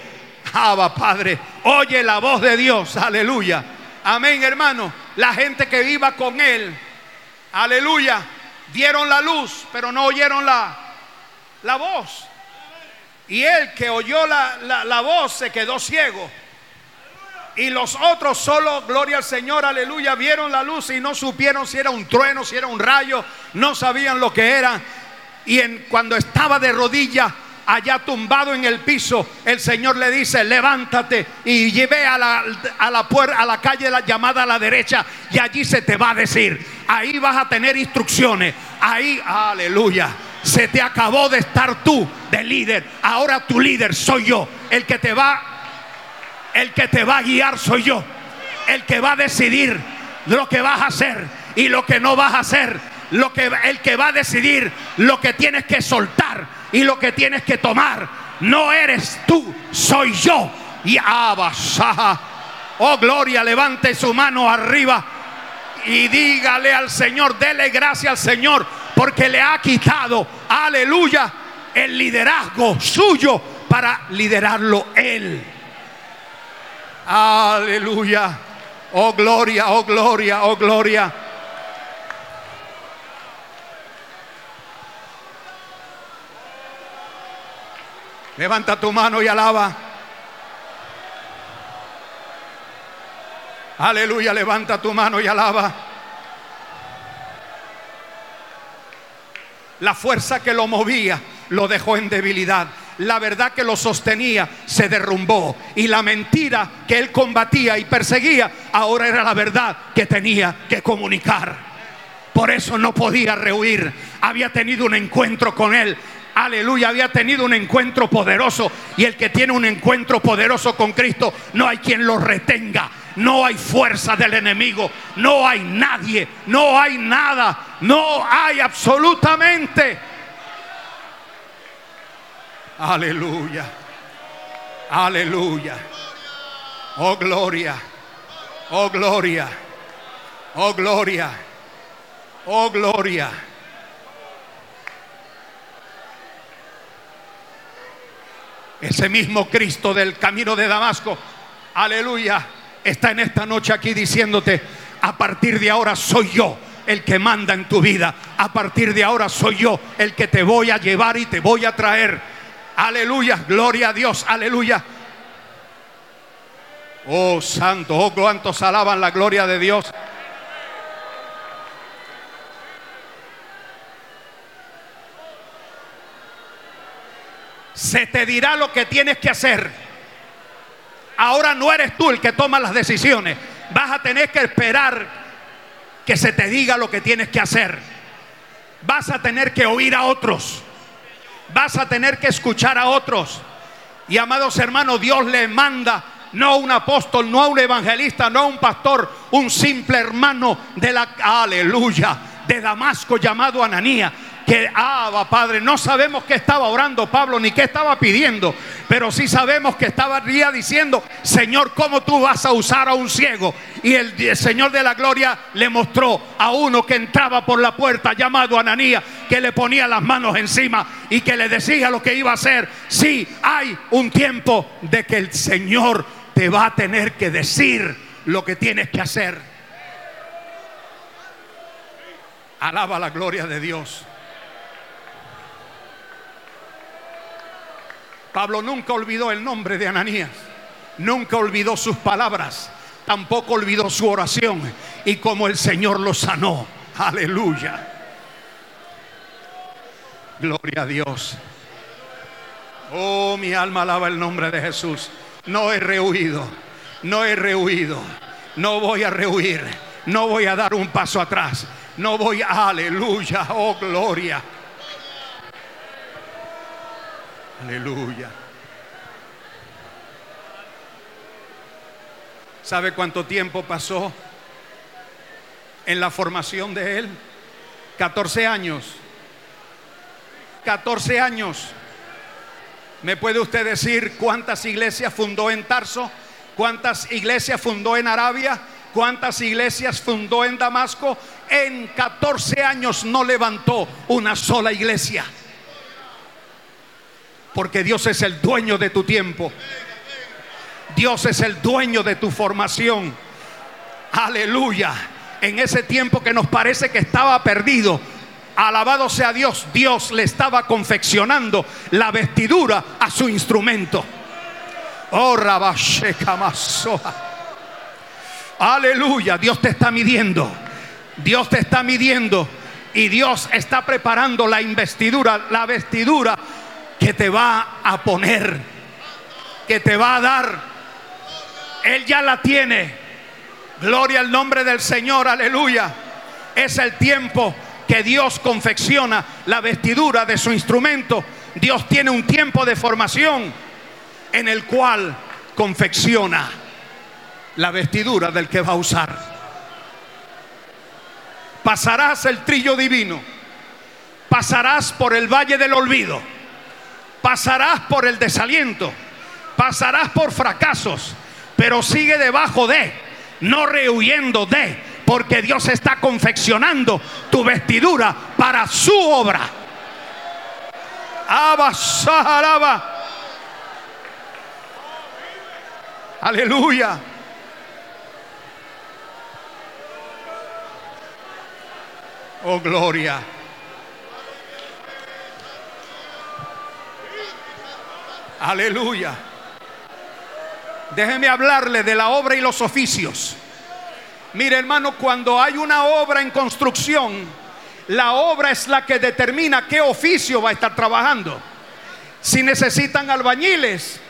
Abba, Padre, oye la voz de Dios, aleluya. Amén, hermano. La gente que iba con él, aleluya, dieron la luz, pero no oyeron la, la voz. Y él que oyó la, la voz se quedó ciego. Y los otros solo, gloria al Señor, aleluya, vieron la luz y no supieron si era un trueno, si era un rayo, no sabían lo que era. Y en, cuando estaba de rodillas, allá tumbado en el piso, el Señor le dice, levántate y lleve a la, a la, puerta, a la calle la llamada a la derecha y allí se te va a decir, ahí vas a tener instrucciones, ahí, aleluya, se te acabó de estar tú de líder, ahora tu líder soy yo, el que te va el que te va a guiar soy yo. El que va a decidir lo que vas a hacer y lo que no vas a hacer. Lo que, el que va a decidir lo que tienes que soltar y lo que tienes que tomar. No eres tú, soy yo. Y abasaja. Oh gloria, levante su mano arriba y dígale al Señor, dele gracias al Señor porque le ha quitado, aleluya, el liderazgo suyo para liderarlo Él. Aleluya. Oh gloria, oh gloria, oh gloria. Levanta tu mano y alaba. Aleluya, levanta tu mano y alaba. La fuerza que lo movía lo dejó en debilidad la verdad que lo sostenía se derrumbó y la mentira que él combatía y perseguía ahora era la verdad que tenía que comunicar. Por eso no podía rehuir. Había tenido un encuentro con él. Aleluya, había tenido un encuentro poderoso. Y el que tiene un encuentro poderoso con Cristo, no hay quien lo retenga. No hay fuerza del enemigo. No hay nadie. No hay nada. No hay absolutamente Aleluya. Aleluya. Oh gloria. Oh gloria. Oh gloria. Oh gloria. Ese mismo Cristo del camino de Damasco. Aleluya. Está en esta noche aquí diciéndote, a partir de ahora soy yo el que manda en tu vida. A partir de ahora soy yo el que te voy a llevar y te voy a traer Aleluya, gloria a Dios, aleluya. Oh santo, oh cuantos alaban la gloria de Dios. Se te dirá lo que tienes que hacer. Ahora no eres tú el que toma las decisiones. Vas a tener que esperar que se te diga lo que tienes que hacer. Vas a tener que oír a otros vas a tener que escuchar a otros. Y amados hermanos, Dios le manda no a un apóstol, no a un evangelista, no a un pastor, un simple hermano de la aleluya de Damasco llamado Ananía. Que, ah, Padre, no sabemos qué estaba orando Pablo ni qué estaba pidiendo, pero sí sabemos que estaba diciendo, Señor, ¿cómo tú vas a usar a un ciego Y el, Señor de la Gloria le mostró a uno que entraba por la puerta llamado Ananías, que le ponía las manos encima y que le decía lo que iba a hacer. Sí, hay un tiempo de que el Señor te va a tener que decir lo que tienes que hacer. Alaba la gloria de Dios. Pablo nunca olvidó el nombre de Ananías, nunca olvidó sus palabras, tampoco olvidó su oración y como el Señor lo sanó. Aleluya. Gloria a Dios. Oh, mi alma alaba el nombre de Jesús. No he rehuido, no he rehuido, no voy a rehuir, no voy a dar un paso atrás, no voy a, aleluya, oh gloria. Aleluya. ¿Sabe cuánto tiempo pasó en la formación de él? 14 años. 14 años. ¿Me puede usted decir cuántas iglesias fundó en Tarso? ¿Cuántas iglesias fundó en Arabia? ¿Cuántas iglesias fundó en Damasco? En 14 años no levantó una sola iglesia. Porque Dios es el dueño de tu tiempo. Dios es el dueño de tu formación. Aleluya. En ese tiempo que nos parece que estaba perdido, alabado sea Dios, Dios le estaba confeccionando la vestidura a su instrumento. Oh, Aleluya, Dios te está midiendo. Dios te está midiendo y Dios está preparando la investidura, la vestidura que te va a poner, que te va a dar. Él ya la tiene. Gloria al nombre del Señor, aleluya. Es el tiempo que Dios confecciona la vestidura de su instrumento. Dios tiene un tiempo de formación en el cual confecciona la vestidura del que va a usar. Pasarás el trillo divino, pasarás por el valle del olvido, pasarás por el desaliento, pasarás por fracasos, pero sigue debajo de, no rehuyendo de, porque Dios está confeccionando tu vestidura para su obra. Aleluya. Oh, gloria. Aleluya. Déjeme hablarle de la obra y los oficios. Mire hermano, cuando hay una obra en construcción, la obra es la que determina qué oficio va a estar trabajando. Si necesitan albañiles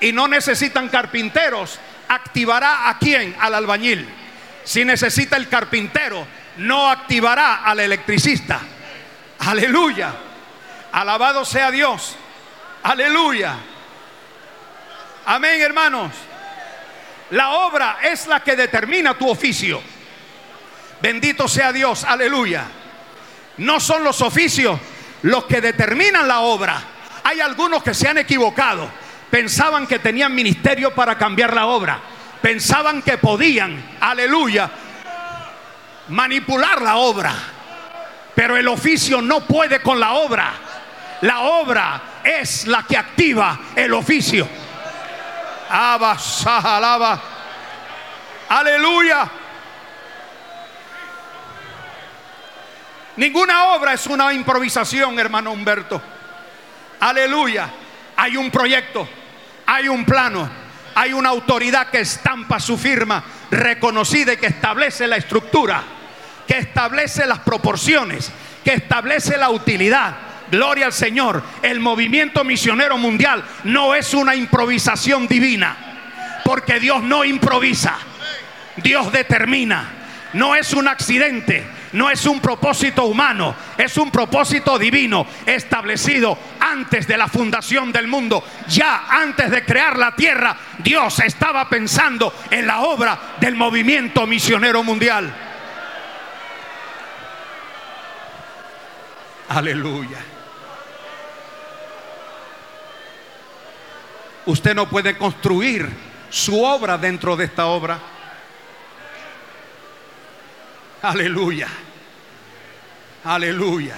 y no necesitan carpinteros, activará a quién? Al albañil. Si necesita el carpintero, no activará al electricista. Aleluya. Alabado sea Dios. Aleluya. Amén, hermanos. La obra es la que determina tu oficio. Bendito sea Dios, aleluya. No son los oficios los que determinan la obra. Hay algunos que se han equivocado. Pensaban que tenían ministerio para cambiar la obra. Pensaban que podían, aleluya, manipular la obra. Pero el oficio no puede con la obra. La obra es la que activa el oficio. Alaba, Aleluya. Ninguna obra es una improvisación, hermano Humberto. Aleluya. Hay un proyecto, hay un plano, hay una autoridad que estampa su firma reconocida y que establece la estructura, que establece las proporciones, que establece la utilidad, Gloria al Señor. El movimiento misionero mundial no es una improvisación divina. Porque Dios no improvisa. Dios determina. No es un accidente. No es un propósito humano. Es un propósito divino establecido antes de la fundación del mundo. Ya antes de crear la tierra, Dios estaba pensando en la obra del movimiento misionero mundial. Aleluya. Usted no puede construir su obra dentro de esta obra. Aleluya. Aleluya.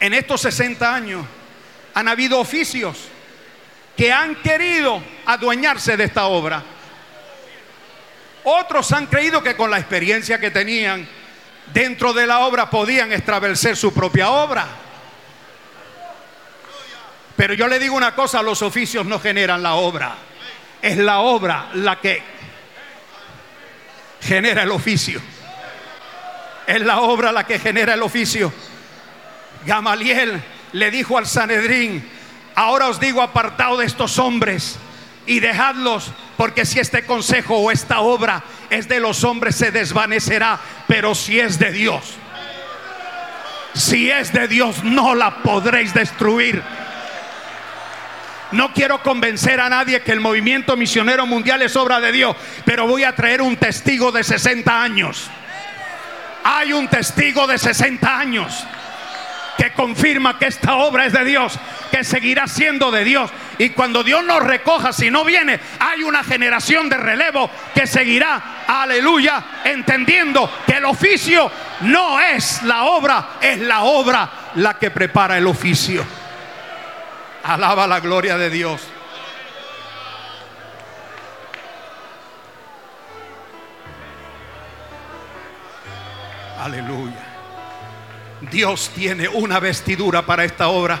En estos 60 años han habido oficios que han querido adueñarse de esta obra. Otros han creído que con la experiencia que tenían dentro de la obra podían establecer su propia obra. Pero yo le digo una cosa, los oficios no generan la obra. Es la obra la que genera el oficio. Es la obra la que genera el oficio. Gamaliel le dijo al Sanedrín, ahora os digo apartado de estos hombres y dejadlos, porque si este consejo o esta obra es de los hombres se desvanecerá, pero si es de Dios, si es de Dios no la podréis destruir. No quiero convencer a nadie que el movimiento misionero mundial es obra de Dios, pero voy a traer un testigo de 60 años. Hay un testigo de 60 años que confirma que esta obra es de Dios, que seguirá siendo de Dios. Y cuando Dios nos recoja, si no viene, hay una generación de relevo que seguirá, aleluya, entendiendo que el oficio no es la obra, es la obra la que prepara el oficio. Alaba la gloria de Dios. Aleluya. Dios tiene una vestidura para esta obra.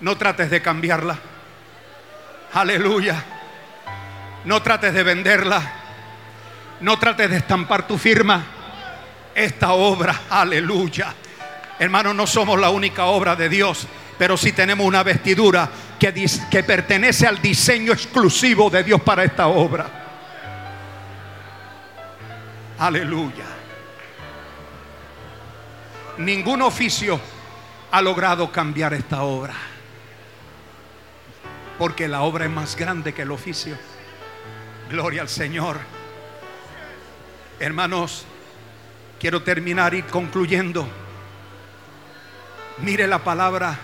No trates de cambiarla. Aleluya. No trates de venderla. No trates de estampar tu firma. Esta obra, aleluya. Hermano, no somos la única obra de Dios, pero sí tenemos una vestidura que, que pertenece al diseño exclusivo de Dios para esta obra. Aleluya. Ningún oficio ha logrado cambiar esta obra. Porque la obra es más grande que el oficio. Gloria al Señor. Hermanos, quiero terminar y concluyendo. Mire la palabra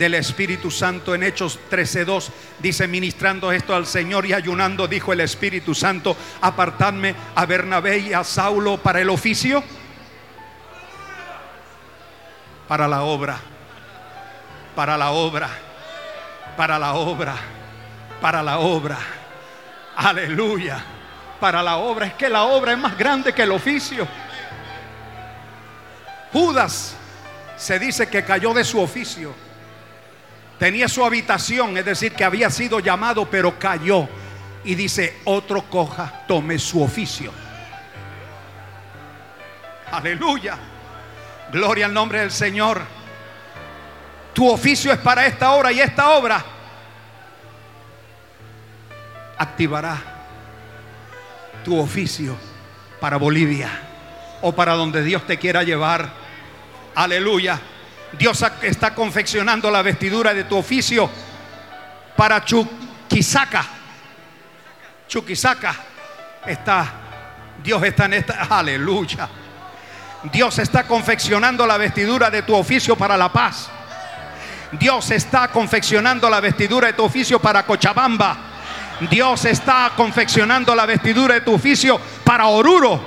del Espíritu Santo en Hechos 13:2 dice ministrando esto al Señor y ayunando dijo el Espíritu Santo apartadme a Bernabé y a Saulo para el oficio para la obra para la obra para la obra para la obra. Aleluya. Para la obra es que la obra es más grande que el oficio. Judas se dice que cayó de su oficio Tenía su habitación, es decir, que había sido llamado, pero cayó. Y dice, otro coja, tome su oficio. Aleluya. Gloria al nombre del Señor. Tu oficio es para esta obra y esta obra activará tu oficio para Bolivia o para donde Dios te quiera llevar. Aleluya. Dios está confeccionando la vestidura de tu oficio para Chuquisaca. Chuquisaca está, Dios está en esta, aleluya. Dios está confeccionando la vestidura de tu oficio para la paz. Dios está confeccionando la vestidura de tu oficio para Cochabamba. Dios está confeccionando la vestidura de tu oficio para Oruro.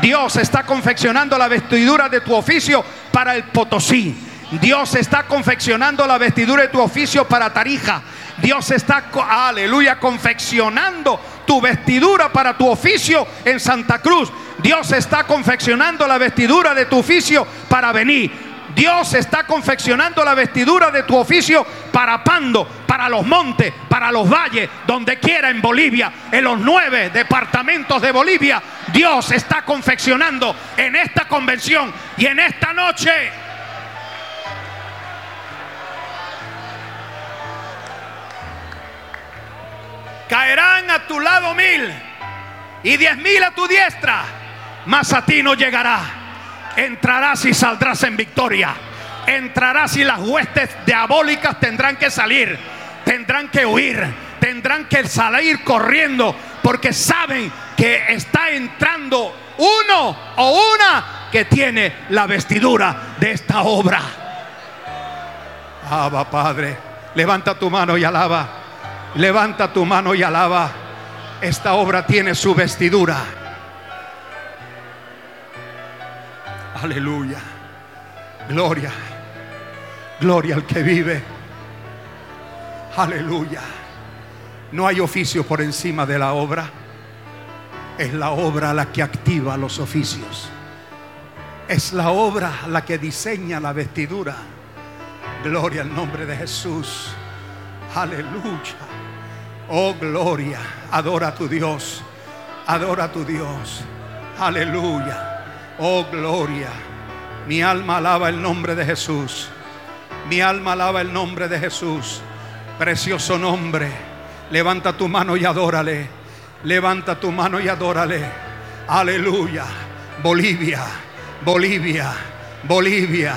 Dios está confeccionando la vestidura de tu oficio para el Potosí. Dios está confeccionando la vestidura de tu oficio para Tarija. Dios está, aleluya, confeccionando tu vestidura para tu oficio en Santa Cruz. Dios está confeccionando la vestidura de tu oficio para venir. Dios está confeccionando la vestidura de tu oficio para Pando, para los montes, para los valles, donde quiera en Bolivia, en los nueve departamentos de Bolivia. Dios está confeccionando en esta convención y en esta noche Caerán a tu lado mil y diez mil a tu diestra, mas a ti no llegará. Entrarás y saldrás en victoria. Entrarás y las huestes diabólicas tendrán que salir, tendrán que huir, tendrán que salir corriendo, porque saben que está entrando uno o una que tiene la vestidura de esta obra. Alaba, Padre. Levanta tu mano y alaba. Levanta tu mano y alaba. Esta obra tiene su vestidura. Aleluya. Gloria. Gloria al que vive. Aleluya. No hay oficio por encima de la obra. Es la obra la que activa los oficios. Es la obra la que diseña la vestidura. Gloria al nombre de Jesús. Aleluya. Oh, gloria. Adora a tu Dios. Adora a tu Dios. Aleluya. Oh, gloria. Mi alma alaba el nombre de Jesús. Mi alma alaba el nombre de Jesús. Precioso nombre. Levanta tu mano y adórale. Levanta tu mano y adórale. Aleluya. Bolivia, Bolivia, Bolivia,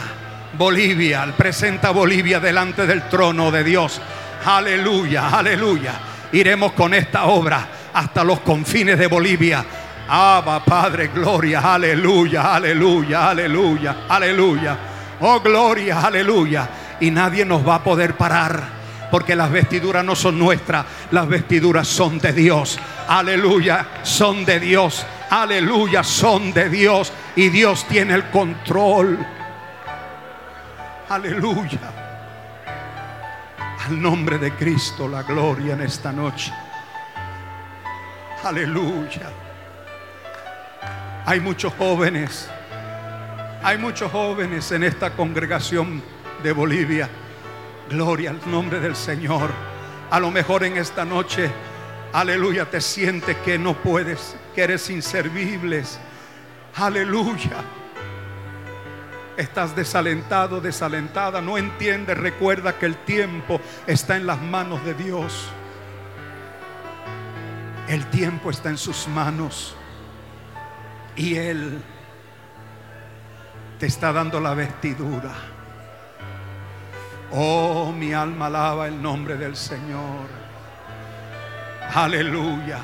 Bolivia. Presenta Bolivia delante del trono de Dios. Aleluya, aleluya. Iremos con esta obra hasta los confines de Bolivia. Abba, Padre, gloria, aleluya, aleluya, aleluya, aleluya. Oh, gloria, aleluya. Y nadie nos va a poder parar. Porque las vestiduras no son nuestras, las vestiduras son de Dios. Aleluya, son de Dios. Aleluya, son de Dios. Y Dios tiene el control. Aleluya. Al nombre de Cristo la gloria en esta noche. Aleluya. Hay muchos jóvenes. Hay muchos jóvenes en esta congregación de Bolivia. Gloria al nombre del Señor. A lo mejor en esta noche, aleluya, te sientes que no puedes, que eres inservibles. Aleluya. Estás desalentado, desalentada, no entiendes, recuerda que el tiempo está en las manos de Dios. El tiempo está en sus manos y Él te está dando la vestidura. Oh, mi alma alaba el nombre del Señor. Aleluya.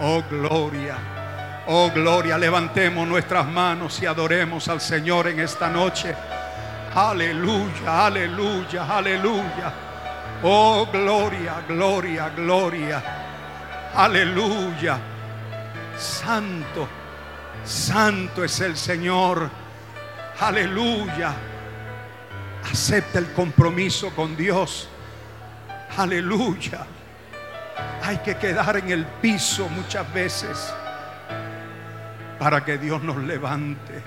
Oh, gloria. Oh, gloria. Levantemos nuestras manos y adoremos al Señor en esta noche. Aleluya, aleluya, aleluya. Oh, gloria, gloria, gloria. Aleluya. Santo, santo es el Señor. Aleluya. Acepta el compromiso con Dios. Aleluya. Hay que quedar en el piso muchas veces para que Dios nos levante,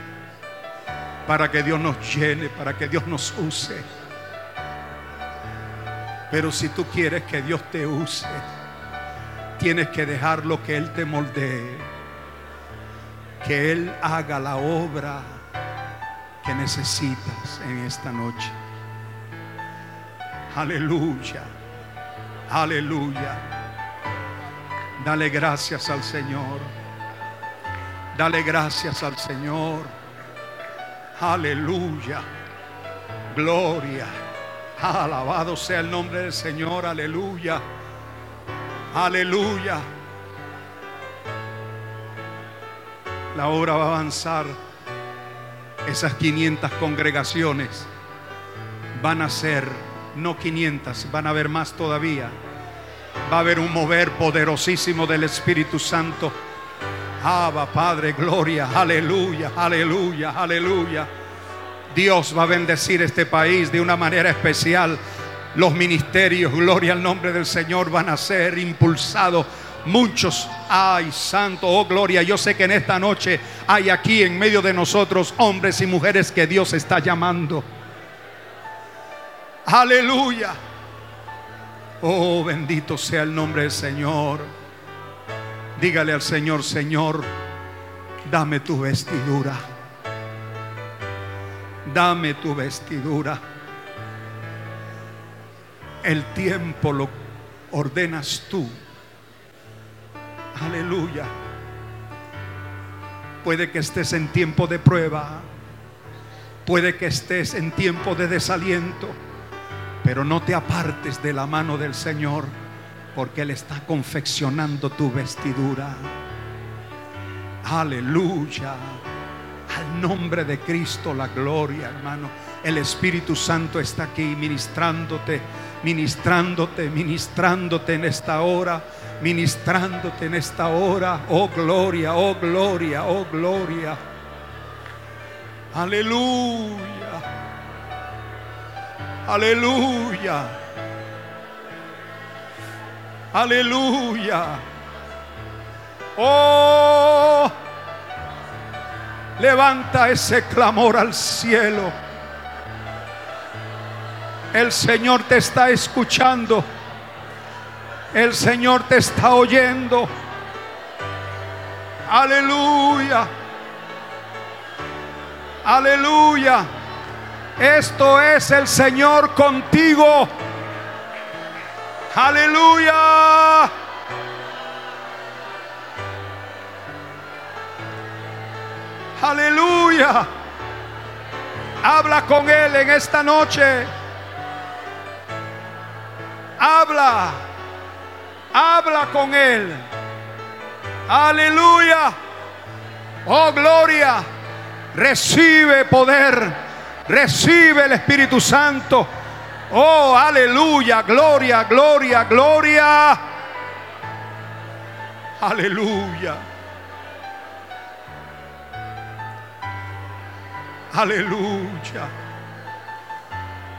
para que Dios nos llene, para que Dios nos use. Pero si tú quieres que Dios te use, tienes que dejar lo que Él te moldee, que Él haga la obra que necesitas en esta noche. Aleluya, aleluya. Dale gracias al Señor. Dale gracias al Señor. Aleluya. Gloria. Alabado sea el nombre del Señor. Aleluya. Aleluya. La obra va a avanzar. Esas 500 congregaciones van a ser, no 500, van a haber más todavía. Va a haber un mover poderosísimo del Espíritu Santo. Abba, Padre, gloria, aleluya, aleluya, aleluya. Dios va a bendecir este país de una manera especial. Los ministerios, gloria al nombre del Señor, van a ser impulsados. Muchos, ay santo, oh gloria. Yo sé que en esta noche hay aquí en medio de nosotros hombres y mujeres que Dios está llamando. Aleluya. Oh, bendito sea el nombre del Señor. Dígale al Señor, Señor, dame tu vestidura. Dame tu vestidura. El tiempo lo ordenas tú. Aleluya. Puede que estés en tiempo de prueba. Puede que estés en tiempo de desaliento. Pero no te apartes de la mano del Señor. Porque Él está confeccionando tu vestidura. Aleluya. Al nombre de Cristo la gloria, hermano. El Espíritu Santo está aquí ministrándote, ministrándote, ministrándote en esta hora, ministrándote en esta hora. Oh gloria, oh gloria, oh gloria. Aleluya. Aleluya. Aleluya. Oh, levanta ese clamor al cielo. El Señor te está escuchando. El Señor te está oyendo. Aleluya. Aleluya. Esto es el Señor contigo. Aleluya. Aleluya. Habla con Él en esta noche. Habla. Habla con Él. Aleluya. Oh, gloria. Recibe poder. Recibe el Espíritu Santo. Oh, aleluya. Gloria, gloria, gloria. Aleluya. Aleluya.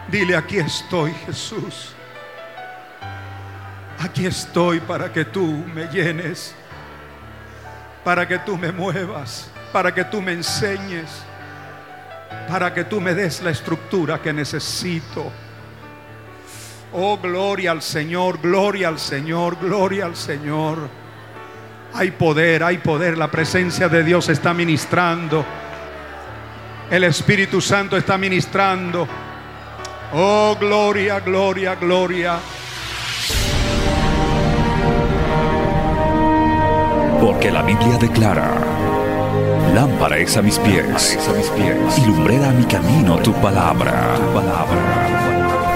Dile, aquí estoy, Jesús. Aquí estoy para que tú me llenes, para que tú me muevas, para que tú me enseñes, para que tú me des la estructura que necesito. Oh, gloria al Señor, gloria al Señor, gloria al Señor. Hay poder, hay poder. La presencia de Dios está ministrando. El Espíritu Santo está ministrando. Oh, gloria, gloria, gloria. Porque la Biblia declara, lámpara es a mis pies, a mis pies, y lumbrera a mi camino tu palabra. tu palabra.